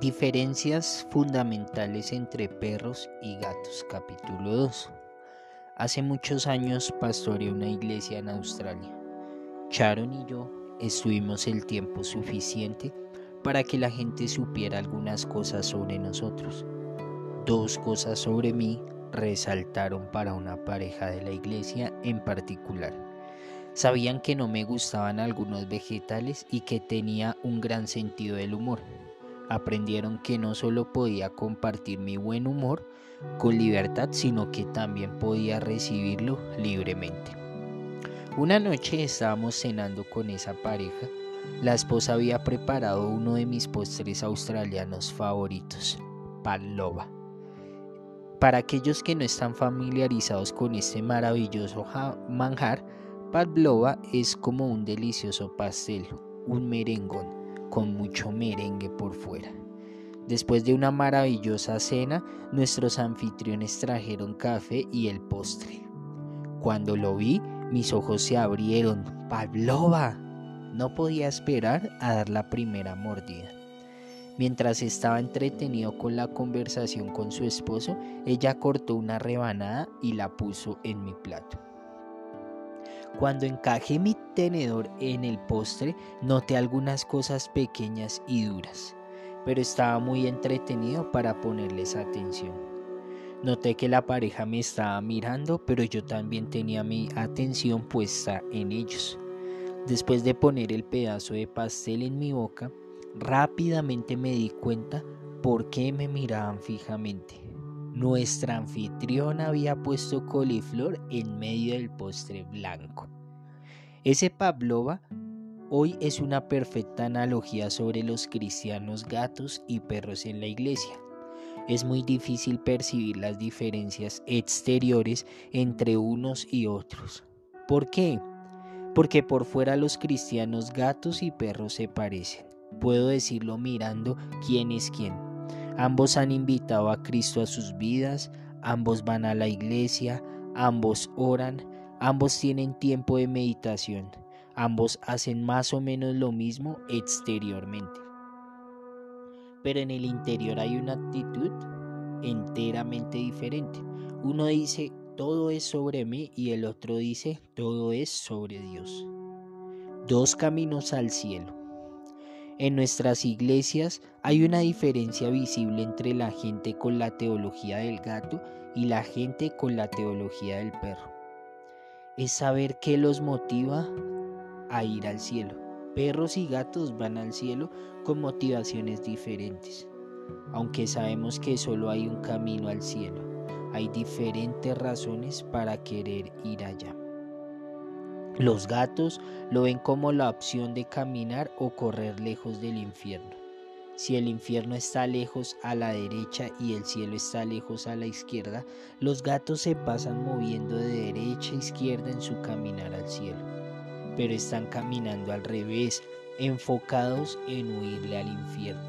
Diferencias fundamentales entre perros y gatos, capítulo 2. Hace muchos años pastoreé una iglesia en Australia. Sharon y yo estuvimos el tiempo suficiente para que la gente supiera algunas cosas sobre nosotros. Dos cosas sobre mí resaltaron para una pareja de la iglesia en particular. Sabían que no me gustaban algunos vegetales y que tenía un gran sentido del humor aprendieron que no solo podía compartir mi buen humor con libertad, sino que también podía recibirlo libremente. Una noche estábamos cenando con esa pareja. La esposa había preparado uno de mis postres australianos favoritos, pavlova. Para aquellos que no están familiarizados con este maravilloso manjar, pavlova es como un delicioso pastel, un merengón con mucho merengue por fuera. Después de una maravillosa cena, nuestros anfitriones trajeron café y el postre. Cuando lo vi, mis ojos se abrieron. ¡Pavlova! No podía esperar a dar la primera mordida. Mientras estaba entretenido con la conversación con su esposo, ella cortó una rebanada y la puso en mi plato. Cuando encajé mi tenedor en el postre, noté algunas cosas pequeñas y duras, pero estaba muy entretenido para ponerles atención. Noté que la pareja me estaba mirando, pero yo también tenía mi atención puesta en ellos. Después de poner el pedazo de pastel en mi boca, rápidamente me di cuenta por qué me miraban fijamente. Nuestra anfitriona había puesto coliflor en medio del postre blanco. Ese Pavlova hoy es una perfecta analogía sobre los cristianos gatos y perros en la iglesia. Es muy difícil percibir las diferencias exteriores entre unos y otros. ¿Por qué? Porque por fuera los cristianos gatos y perros se parecen. Puedo decirlo mirando quién es quién. Ambos han invitado a Cristo a sus vidas, ambos van a la iglesia, ambos oran, ambos tienen tiempo de meditación, ambos hacen más o menos lo mismo exteriormente. Pero en el interior hay una actitud enteramente diferente. Uno dice, todo es sobre mí y el otro dice, todo es sobre Dios. Dos caminos al cielo. En nuestras iglesias hay una diferencia visible entre la gente con la teología del gato y la gente con la teología del perro. Es saber qué los motiva a ir al cielo. Perros y gatos van al cielo con motivaciones diferentes. Aunque sabemos que solo hay un camino al cielo, hay diferentes razones para querer ir allá. Los gatos lo ven como la opción de caminar o correr lejos del infierno. Si el infierno está lejos a la derecha y el cielo está lejos a la izquierda, los gatos se pasan moviendo de derecha a izquierda en su caminar al cielo. Pero están caminando al revés, enfocados en huirle al infierno.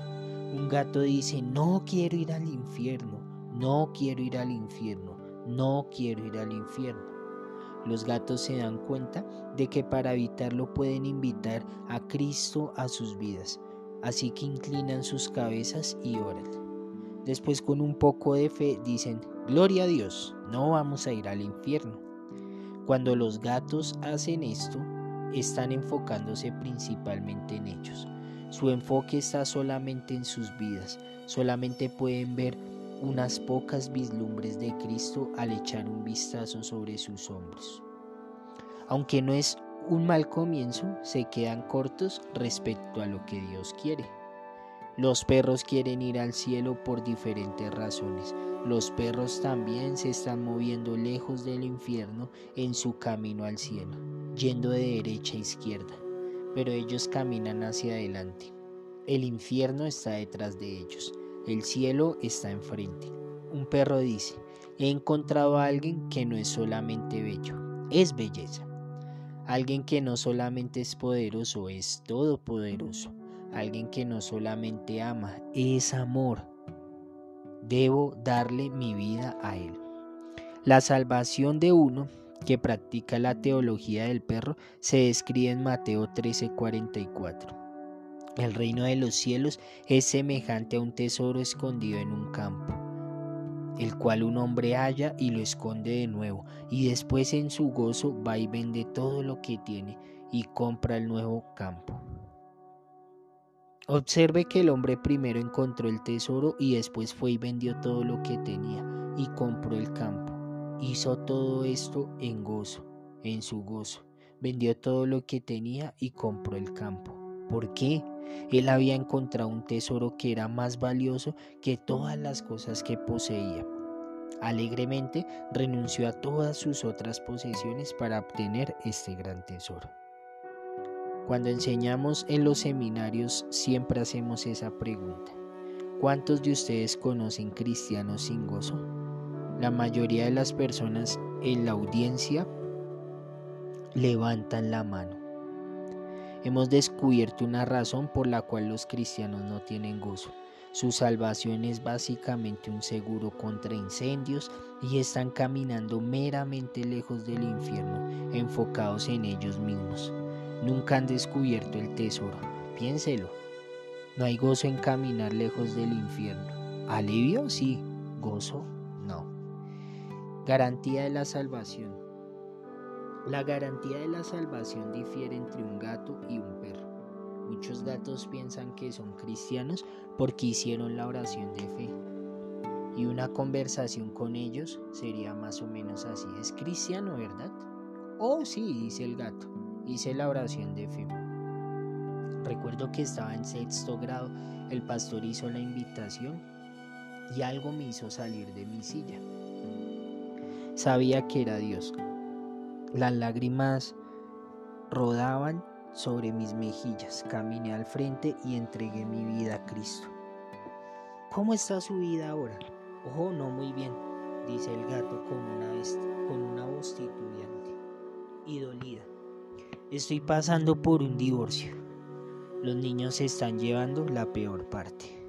Un gato dice, no quiero ir al infierno, no quiero ir al infierno, no quiero ir al infierno. Los gatos se dan cuenta de que para evitarlo pueden invitar a Cristo a sus vidas, así que inclinan sus cabezas y oran. Después con un poco de fe dicen, Gloria a Dios, no vamos a ir al infierno. Cuando los gatos hacen esto, están enfocándose principalmente en ellos. Su enfoque está solamente en sus vidas, solamente pueden ver unas pocas vislumbres de Cristo al echar un vistazo sobre sus hombros. Aunque no es un mal comienzo, se quedan cortos respecto a lo que Dios quiere. Los perros quieren ir al cielo por diferentes razones. Los perros también se están moviendo lejos del infierno en su camino al cielo, yendo de derecha a izquierda, pero ellos caminan hacia adelante. El infierno está detrás de ellos. El cielo está enfrente. Un perro dice, he encontrado a alguien que no es solamente bello, es belleza. Alguien que no solamente es poderoso, es todopoderoso. Alguien que no solamente ama, es amor. Debo darle mi vida a él. La salvación de uno que practica la teología del perro se describe en Mateo 13:44. El reino de los cielos es semejante a un tesoro escondido en un campo, el cual un hombre halla y lo esconde de nuevo, y después en su gozo va y vende todo lo que tiene y compra el nuevo campo. Observe que el hombre primero encontró el tesoro y después fue y vendió todo lo que tenía y compró el campo. Hizo todo esto en gozo, en su gozo. Vendió todo lo que tenía y compró el campo. ¿Por qué? Él había encontrado un tesoro que era más valioso que todas las cosas que poseía. Alegremente renunció a todas sus otras posesiones para obtener este gran tesoro. Cuando enseñamos en los seminarios siempre hacemos esa pregunta. ¿Cuántos de ustedes conocen cristianos sin gozo? La mayoría de las personas en la audiencia levantan la mano. Hemos descubierto una razón por la cual los cristianos no tienen gozo. Su salvación es básicamente un seguro contra incendios y están caminando meramente lejos del infierno, enfocados en ellos mismos nunca han descubierto el tesoro. Piénselo. No hay gozo en caminar lejos del infierno. Alivio, sí. Gozo, no. Garantía de la salvación. La garantía de la salvación difiere entre un gato y un perro. Muchos gatos piensan que son cristianos porque hicieron la oración de fe. Y una conversación con ellos sería más o menos así. Es cristiano, ¿verdad? Oh, sí, dice el gato hice la oración de fe. Recuerdo que estaba en sexto grado, el pastor hizo la invitación y algo me hizo salir de mi silla. Sabía que era Dios. Las lágrimas rodaban sobre mis mejillas. Caminé al frente y entregué mi vida a Cristo. ¿Cómo está su vida ahora? Oh, no muy bien, dice el gato con una, con una voz titubeante y dolida. Estoy pasando por un divorcio. Los niños se están llevando la peor parte.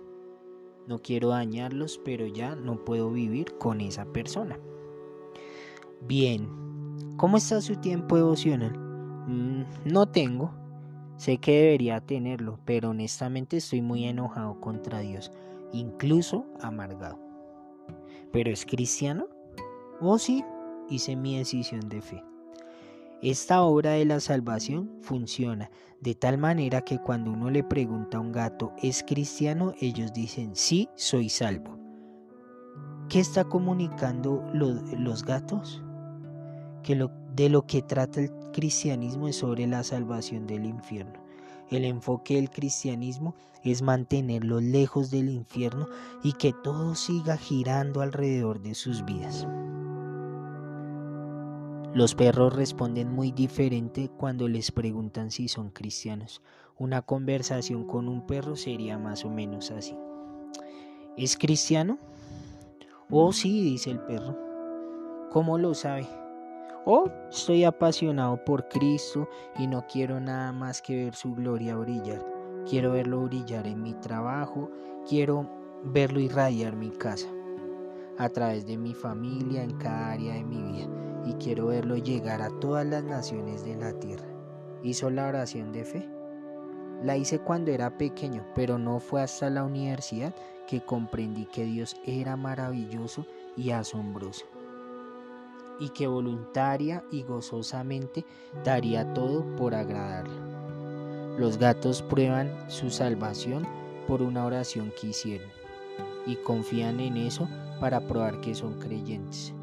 No quiero dañarlos, pero ya no puedo vivir con esa persona. Bien, ¿cómo está su tiempo devocional? Mm, no tengo. Sé que debería tenerlo, pero honestamente estoy muy enojado contra Dios, incluso amargado. ¿Pero es cristiano? Oh sí, hice mi decisión de fe. Esta obra de la salvación funciona de tal manera que cuando uno le pregunta a un gato, ¿es cristiano? Ellos dicen, sí, soy salvo. ¿Qué está comunicando los gatos? Que lo, de lo que trata el cristianismo es sobre la salvación del infierno. El enfoque del cristianismo es mantenerlo lejos del infierno y que todo siga girando alrededor de sus vidas. Los perros responden muy diferente cuando les preguntan si son cristianos. Una conversación con un perro sería más o menos así. ¿Es cristiano? Oh, sí, dice el perro. ¿Cómo lo sabe? Oh, estoy apasionado por Cristo y no quiero nada más que ver su gloria brillar. Quiero verlo brillar en mi trabajo, quiero verlo irradiar mi casa, a través de mi familia, en cada área de mi vida y quiero verlo llegar a todas las naciones de la tierra. ¿Hizo la oración de fe? La hice cuando era pequeño, pero no fue hasta la universidad que comprendí que Dios era maravilloso y asombroso, y que voluntaria y gozosamente daría todo por agradarlo. Los gatos prueban su salvación por una oración que hicieron, y confían en eso para probar que son creyentes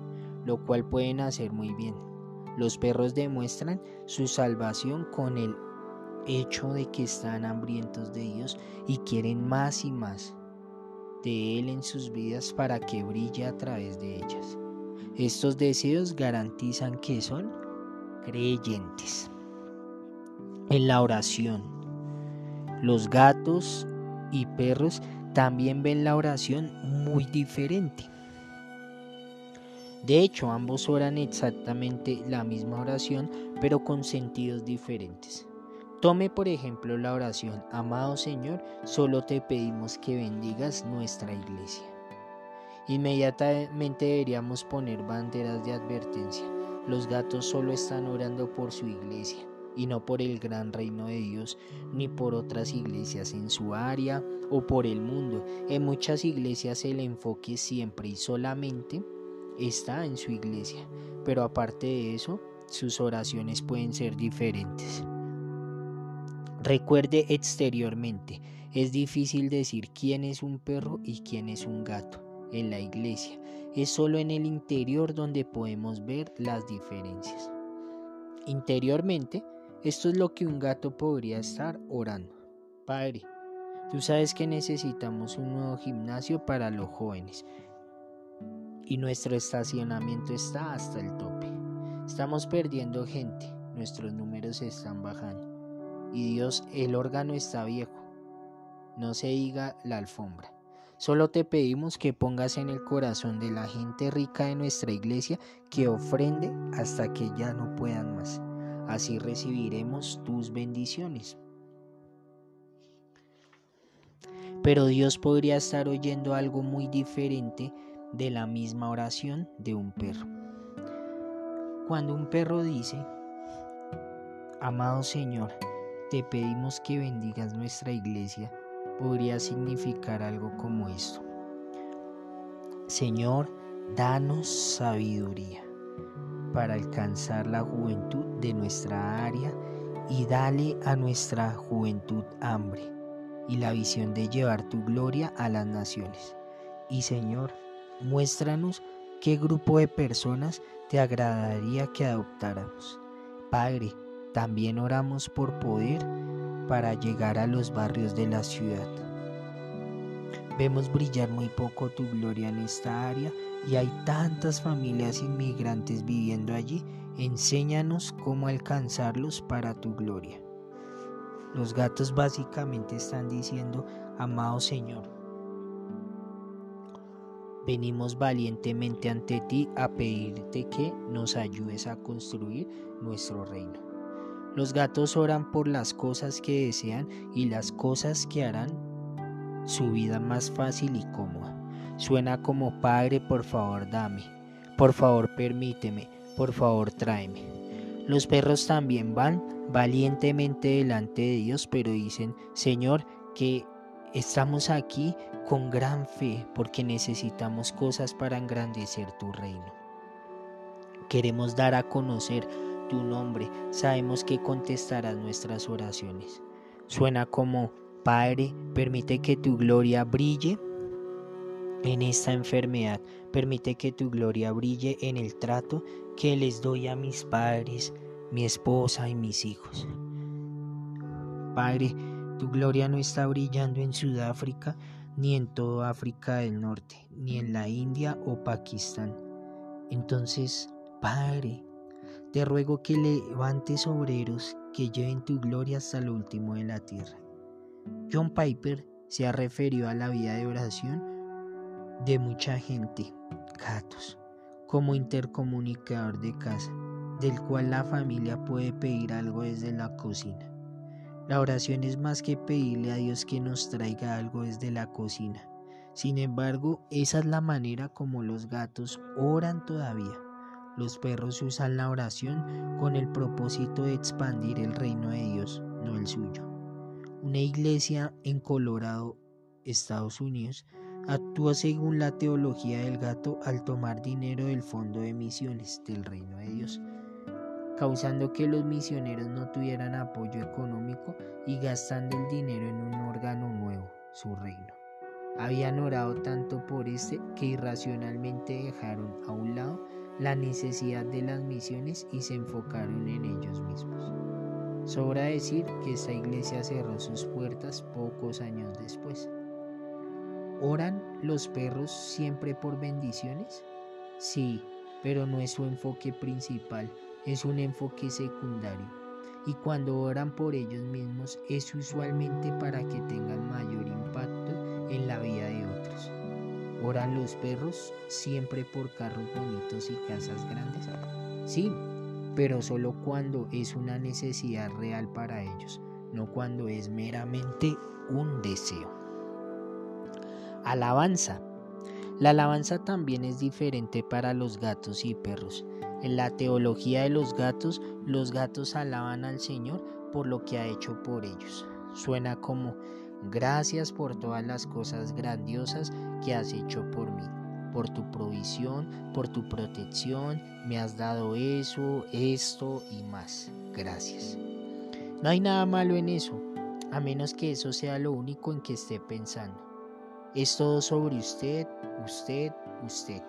lo cual pueden hacer muy bien. Los perros demuestran su salvación con el hecho de que están hambrientos de Dios y quieren más y más de Él en sus vidas para que brille a través de ellas. Estos deseos garantizan que son creyentes. En la oración, los gatos y perros también ven la oración muy diferente. De hecho, ambos oran exactamente la misma oración, pero con sentidos diferentes. Tome por ejemplo la oración, amado Señor, solo te pedimos que bendigas nuestra iglesia. Inmediatamente deberíamos poner banderas de advertencia. Los gatos solo están orando por su iglesia y no por el gran reino de Dios, ni por otras iglesias en su área o por el mundo. En muchas iglesias el enfoque siempre y solamente está en su iglesia, pero aparte de eso, sus oraciones pueden ser diferentes. Recuerde exteriormente, es difícil decir quién es un perro y quién es un gato en la iglesia. Es solo en el interior donde podemos ver las diferencias. Interiormente, esto es lo que un gato podría estar orando. Padre, tú sabes que necesitamos un nuevo gimnasio para los jóvenes y nuestro estacionamiento está hasta el tope. Estamos perdiendo gente, nuestros números están bajando. Y Dios, el órgano está viejo. No se diga la alfombra. Solo te pedimos que pongas en el corazón de la gente rica de nuestra iglesia que ofrende hasta que ya no puedan más. Así recibiremos tus bendiciones. Pero Dios podría estar oyendo algo muy diferente de la misma oración de un perro. Cuando un perro dice, Amado Señor, te pedimos que bendigas nuestra iglesia, podría significar algo como esto. Señor, danos sabiduría para alcanzar la juventud de nuestra área y dale a nuestra juventud hambre y la visión de llevar tu gloria a las naciones. Y Señor, Muéstranos qué grupo de personas te agradaría que adoptáramos. Padre, también oramos por poder para llegar a los barrios de la ciudad. Vemos brillar muy poco tu gloria en esta área y hay tantas familias inmigrantes viviendo allí. Enséñanos cómo alcanzarlos para tu gloria. Los gatos básicamente están diciendo, amado Señor, Venimos valientemente ante ti a pedirte que nos ayudes a construir nuestro reino. Los gatos oran por las cosas que desean y las cosas que harán su vida más fácil y cómoda. Suena como Padre, por favor dame, por favor permíteme, por favor tráeme. Los perros también van valientemente delante de Dios, pero dicen, Señor, que Estamos aquí con gran fe porque necesitamos cosas para engrandecer tu reino. Queremos dar a conocer tu nombre. Sabemos que contestarás nuestras oraciones. Suena como, Padre, permite que tu gloria brille en esta enfermedad. Permite que tu gloria brille en el trato que les doy a mis padres, mi esposa y mis hijos. Padre, tu gloria no está brillando en Sudáfrica, ni en todo África del Norte, ni en la India o Pakistán. Entonces, Padre, te ruego que levantes obreros que lleven tu gloria hasta lo último de la tierra. John Piper se ha referido a la vida de oración de mucha gente, gatos, como intercomunicador de casa, del cual la familia puede pedir algo desde la cocina. La oración es más que pedirle a Dios que nos traiga algo desde la cocina. Sin embargo, esa es la manera como los gatos oran todavía. Los perros usan la oración con el propósito de expandir el reino de Dios, no el suyo. Una iglesia en Colorado, Estados Unidos, actúa según la teología del gato al tomar dinero del fondo de misiones del reino de Dios causando que los misioneros no tuvieran apoyo económico y gastando el dinero en un órgano nuevo, su reino. Habían orado tanto por este que irracionalmente dejaron a un lado la necesidad de las misiones y se enfocaron en ellos mismos. Sobra decir que esta iglesia cerró sus puertas pocos años después. ¿Oran los perros siempre por bendiciones? Sí, pero no es su enfoque principal es un enfoque secundario y cuando oran por ellos mismos es usualmente para que tengan mayor impacto en la vida de. ¿Oran los perros siempre por carros bonitos y casas grandes? Sí, pero solo cuando es una necesidad real para ellos, no cuando es meramente un deseo. Alabanza. La alabanza también es diferente para los gatos y perros. En la teología de los gatos, los gatos alaban al Señor por lo que ha hecho por ellos. Suena como, gracias por todas las cosas grandiosas que has hecho por mí, por tu provisión, por tu protección, me has dado eso, esto y más. Gracias. No hay nada malo en eso, a menos que eso sea lo único en que esté pensando. Es todo sobre usted, usted, usted.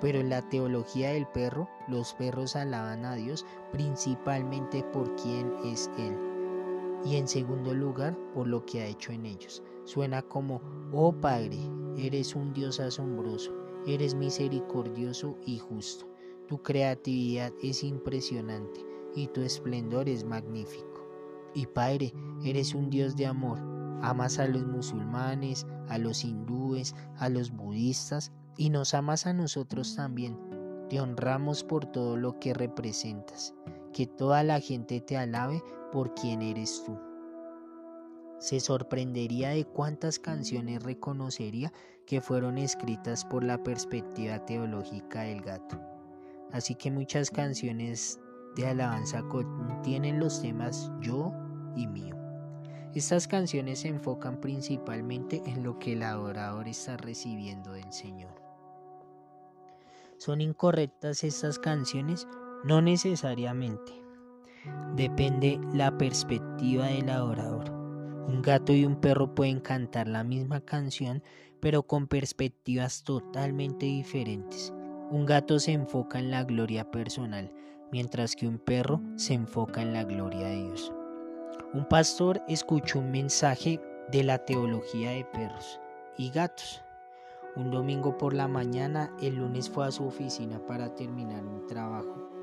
Pero en la teología del perro, los perros alaban a Dios principalmente por quién es Él. Y en segundo lugar, por lo que ha hecho en ellos. Suena como, oh Padre, eres un Dios asombroso, eres misericordioso y justo. Tu creatividad es impresionante y tu esplendor es magnífico. Y Padre, eres un Dios de amor. Amas a los musulmanes, a los hindúes, a los budistas y nos amas a nosotros también. Te honramos por todo lo que representas. Que toda la gente te alabe por quien eres tú. Se sorprendería de cuántas canciones reconocería que fueron escritas por la perspectiva teológica del gato. Así que muchas canciones de alabanza contienen los temas yo y mío. Estas canciones se enfocan principalmente en lo que el adorador está recibiendo del Señor. ¿Son incorrectas estas canciones? No necesariamente. Depende la perspectiva del adorador. Un gato y un perro pueden cantar la misma canción, pero con perspectivas totalmente diferentes. Un gato se enfoca en la gloria personal, mientras que un perro se enfoca en la gloria de Dios. Un pastor escuchó un mensaje de la teología de perros y gatos. Un domingo por la mañana, el lunes fue a su oficina para terminar un trabajo.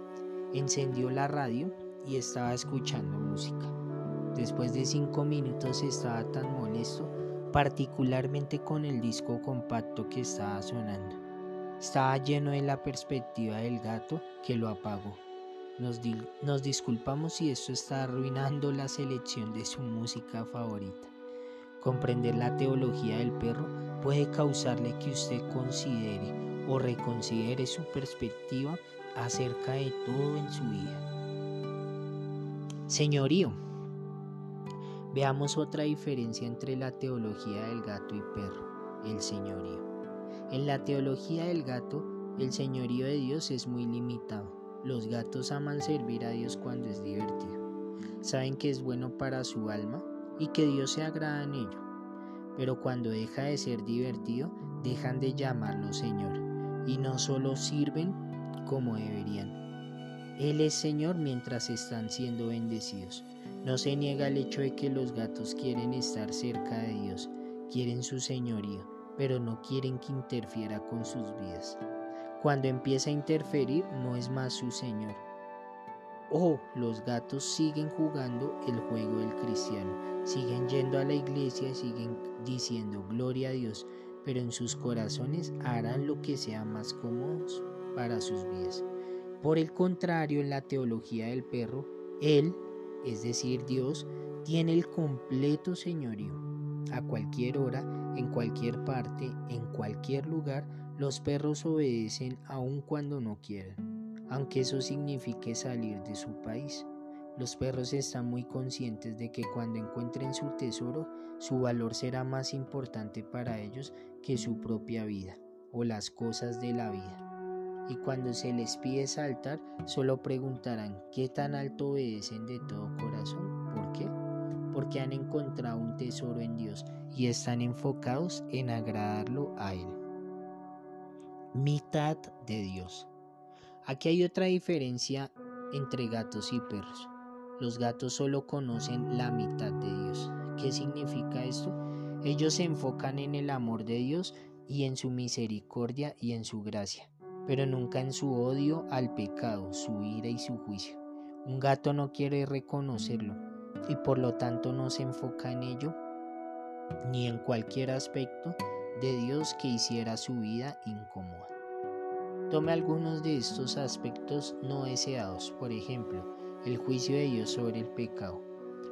Encendió la radio y estaba escuchando música. Después de cinco minutos estaba tan molesto, particularmente con el disco compacto que estaba sonando. Estaba lleno de la perspectiva del gato que lo apagó. Nos, disculpamos si esto está arruinando la selección de su música favorita. Comprender la teología del perro puede causarle que usted considere o reconsidere su perspectiva acerca de todo en su vida. Señorío, veamos otra diferencia entre la teología del gato y perro, el señorío. En la teología del gato, el señorío de Dios es muy limitado los gatos aman servir a Dios cuando es divertido. Saben que es bueno para su alma y que Dios se agrada en ello. Pero cuando deja de ser divertido, dejan de llamarlo Señor y no solo sirven como deberían. Él es Señor mientras están siendo bendecidos. No se niega el hecho de que los gatos quieren estar cerca de Dios, quieren su señorío, pero no quieren que interfiera con sus vidas. Cuando empieza a interferir no es más su Señor. Oh, los gatos siguen jugando el juego del cristiano, siguen yendo a la iglesia, siguen diciendo gloria a Dios, pero en sus corazones harán lo que sea más cómodo para sus vidas. Por el contrario, en la teología del perro, Él, es decir, Dios, tiene el completo señorío. A cualquier hora, en cualquier parte, en cualquier lugar, los perros obedecen aun cuando no quieran, aunque eso signifique salir de su país. Los perros están muy conscientes de que cuando encuentren su tesoro, su valor será más importante para ellos que su propia vida o las cosas de la vida. Y cuando se les pide saltar, solo preguntarán qué tan alto obedecen de todo corazón. ¿Por qué? Porque han encontrado un tesoro en Dios y están enfocados en agradarlo a Él mitad de Dios. Aquí hay otra diferencia entre gatos y perros. Los gatos solo conocen la mitad de Dios. ¿Qué significa esto? Ellos se enfocan en el amor de Dios y en su misericordia y en su gracia, pero nunca en su odio al pecado, su ira y su juicio. Un gato no quiere reconocerlo y por lo tanto no se enfoca en ello ni en cualquier aspecto de Dios que hiciera su vida incómoda. Tome algunos de estos aspectos no deseados, por ejemplo, el juicio de Dios sobre el pecado.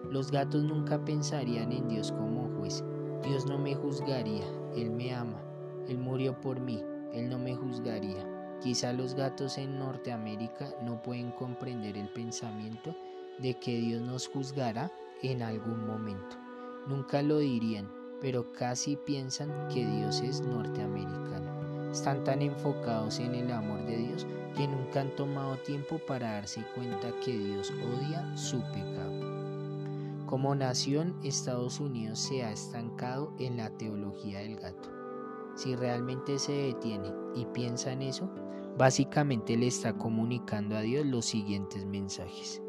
Los gatos nunca pensarían en Dios como juez. Dios no me juzgaría, Él me ama, Él murió por mí, Él no me juzgaría. Quizá los gatos en Norteamérica no pueden comprender el pensamiento de que Dios nos juzgará en algún momento. Nunca lo dirían, pero casi piensan que Dios es norteamericano. Están tan enfocados en el amor de Dios que nunca han tomado tiempo para darse cuenta que Dios odia su pecado. Como nación, Estados Unidos se ha estancado en la teología del gato. Si realmente se detiene y piensa en eso, básicamente le está comunicando a Dios los siguientes mensajes.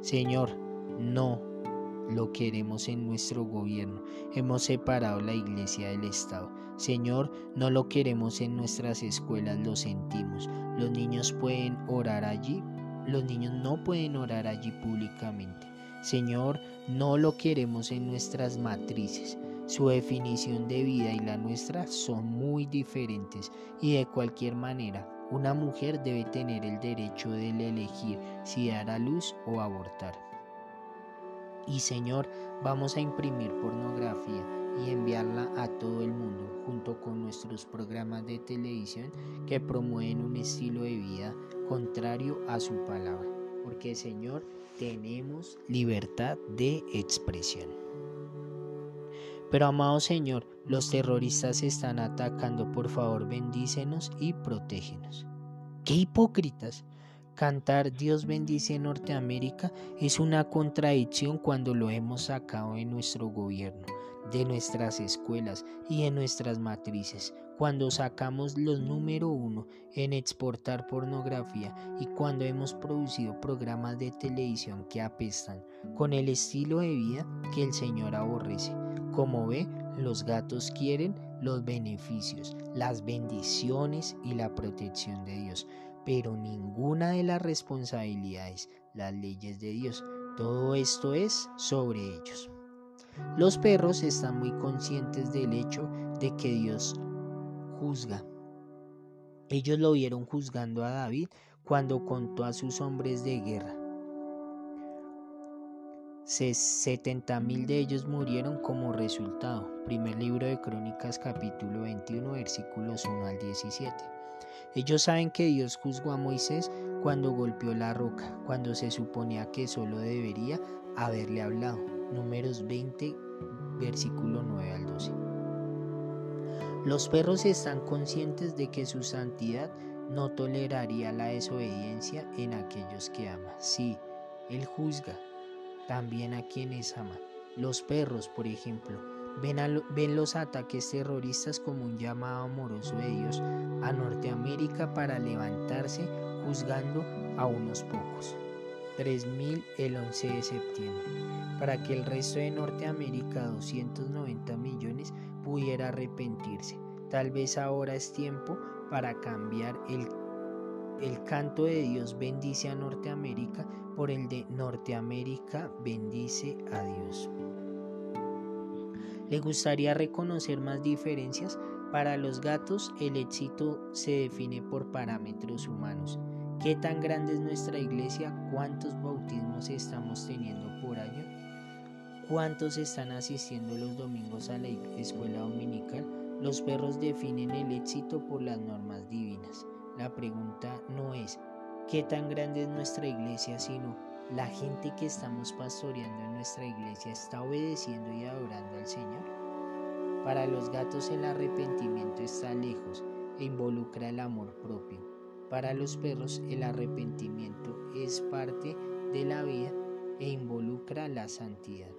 Señor, no lo queremos en nuestro gobierno. Hemos separado la iglesia del Estado. Señor, no lo queremos en nuestras escuelas, lo sentimos. Los niños pueden orar allí, los niños no pueden orar allí públicamente. Señor, no lo queremos en nuestras matrices. Su definición de vida y la nuestra son muy diferentes y de cualquier manera una mujer debe tener el derecho de elegir si dar a luz o abortar. Y Señor, vamos a imprimir pornografía y enviarla a todo el mundo junto con nuestros programas de televisión que promueven un estilo de vida contrario a su palabra. Porque Señor, tenemos libertad de expresión. Pero amado Señor, los terroristas están atacando, por favor bendícenos y protégenos. ¡Qué hipócritas! Cantar Dios bendice Norteamérica es una contradicción cuando lo hemos sacado de nuestro gobierno, de nuestras escuelas y de nuestras matrices, cuando sacamos los número uno en exportar pornografía y cuando hemos producido programas de televisión que apestan con el estilo de vida que el Señor aborrece. Como ve, los gatos quieren los beneficios, las bendiciones y la protección de Dios, pero ninguna de las responsabilidades, las leyes de Dios. Todo esto es sobre ellos. Los perros están muy conscientes del hecho de que Dios juzga. Ellos lo vieron juzgando a David cuando contó a sus hombres de guerra. 70 mil de ellos murieron como resultado. Primer libro de Crónicas capítulo 21 versículos 1 al 17. Ellos saben que Dios juzgó a Moisés cuando golpeó la roca, cuando se suponía que solo debería haberle hablado. Números 20 versículo 9 al 12. Los perros están conscientes de que su santidad no toleraría la desobediencia en aquellos que ama. Sí, Él juzga, también a quienes aman. Los perros, por ejemplo, ven, ven, los ataques terroristas como un llamado amoroso de Dios a Norteamérica para levantarse juzgando a unos pocos. 3.000 el 11 de septiembre, para que el resto de Norteamérica, 290 millones, pudiera arrepentirse. Tal vez ahora es tiempo para cambiar el el canto de Dios bendice a Norteamérica por el de Norteamérica bendice a Dios. ¿Le gustaría reconocer más diferencias? Para los gatos el éxito se define por parámetros humanos. ¿Qué tan grande es nuestra iglesia? ¿Cuántos bautismos estamos teniendo por año? ¿Cuántos están asistiendo los domingos a la escuela dominical? Los perros definen el éxito por las normas divinas. La pregunta no es qué tan grande es nuestra iglesia, sino la gente que estamos pastoreando en nuestra iglesia está obedeciendo y adorando al Señor. Para los gatos el arrepentimiento está lejos e involucra el amor propio. Para los perros el arrepentimiento es parte de la vida e involucra la santidad.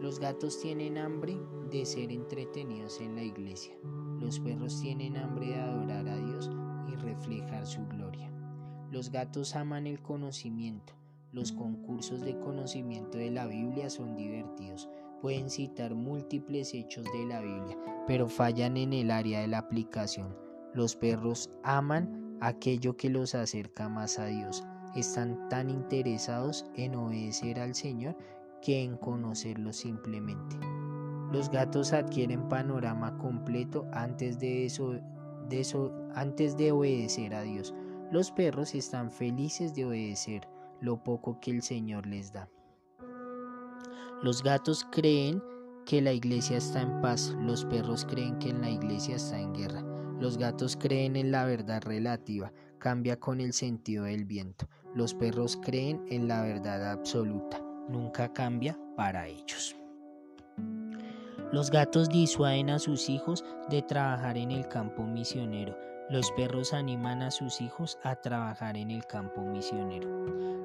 Los gatos tienen hambre de ser entretenidos en la iglesia. Los perros tienen hambre de adorar a Dios y reflejar su gloria. Los gatos aman el conocimiento. Los concursos de conocimiento de la Biblia son divertidos. Pueden citar múltiples hechos de la Biblia, pero fallan en el área de la aplicación. Los perros aman aquello que los acerca más a Dios. Están tan interesados en obedecer al Señor que en conocerlo simplemente. Los gatos adquieren panorama completo antes de eso, de eso, antes de obedecer a Dios. Los perros están felices de obedecer lo poco que el Señor les da. Los gatos creen que la iglesia está en paz, los perros creen que la iglesia está en guerra. Los gatos creen en la verdad relativa, cambia con el sentido del viento. Los perros creen en la verdad absoluta, nunca cambia para ellos. Los gatos disuaden a sus hijos de trabajar en el campo misionero. Los perros animan a sus hijos a trabajar en el campo misionero.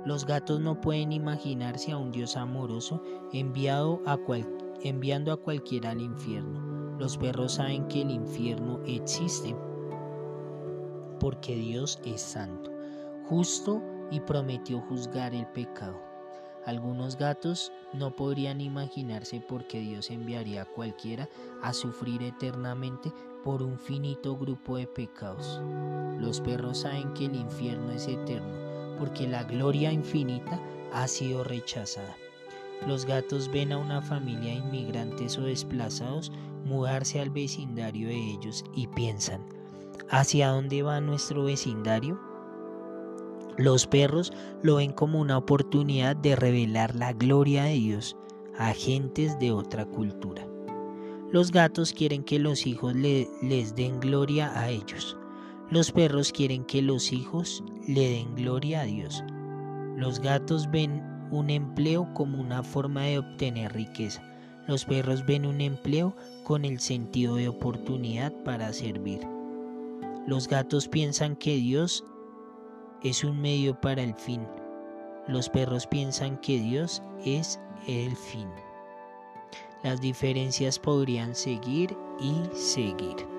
Los gatos no pueden imaginarse a un Dios amoroso enviado a enviando a cualquiera al infierno. Los perros saben que el infierno existe porque Dios es santo, justo y prometió juzgar el pecado. Algunos gatos no podrían imaginarse por qué Dios enviaría a cualquiera a sufrir eternamente por un finito grupo de pecados. Los perros saben que el infierno es eterno porque la gloria infinita ha sido rechazada. Los gatos ven a una familia de inmigrantes o desplazados mudarse al vecindario de ellos y piensan, ¿Hacia dónde va nuestro vecindario? Los perros lo ven como una oportunidad de revelar la gloria de Dios a gentes de otra cultura. Los gatos quieren que los hijos les den gloria a ellos. Los perros quieren que los hijos le den gloria a Dios. Los gatos ven un empleo como una forma de obtener riqueza. Los perros ven un empleo con el sentido de oportunidad para servir. Los gatos piensan que Dios es un medio para el fin. Los perros piensan que Dios es el fin. Las diferencias podrían seguir y seguir.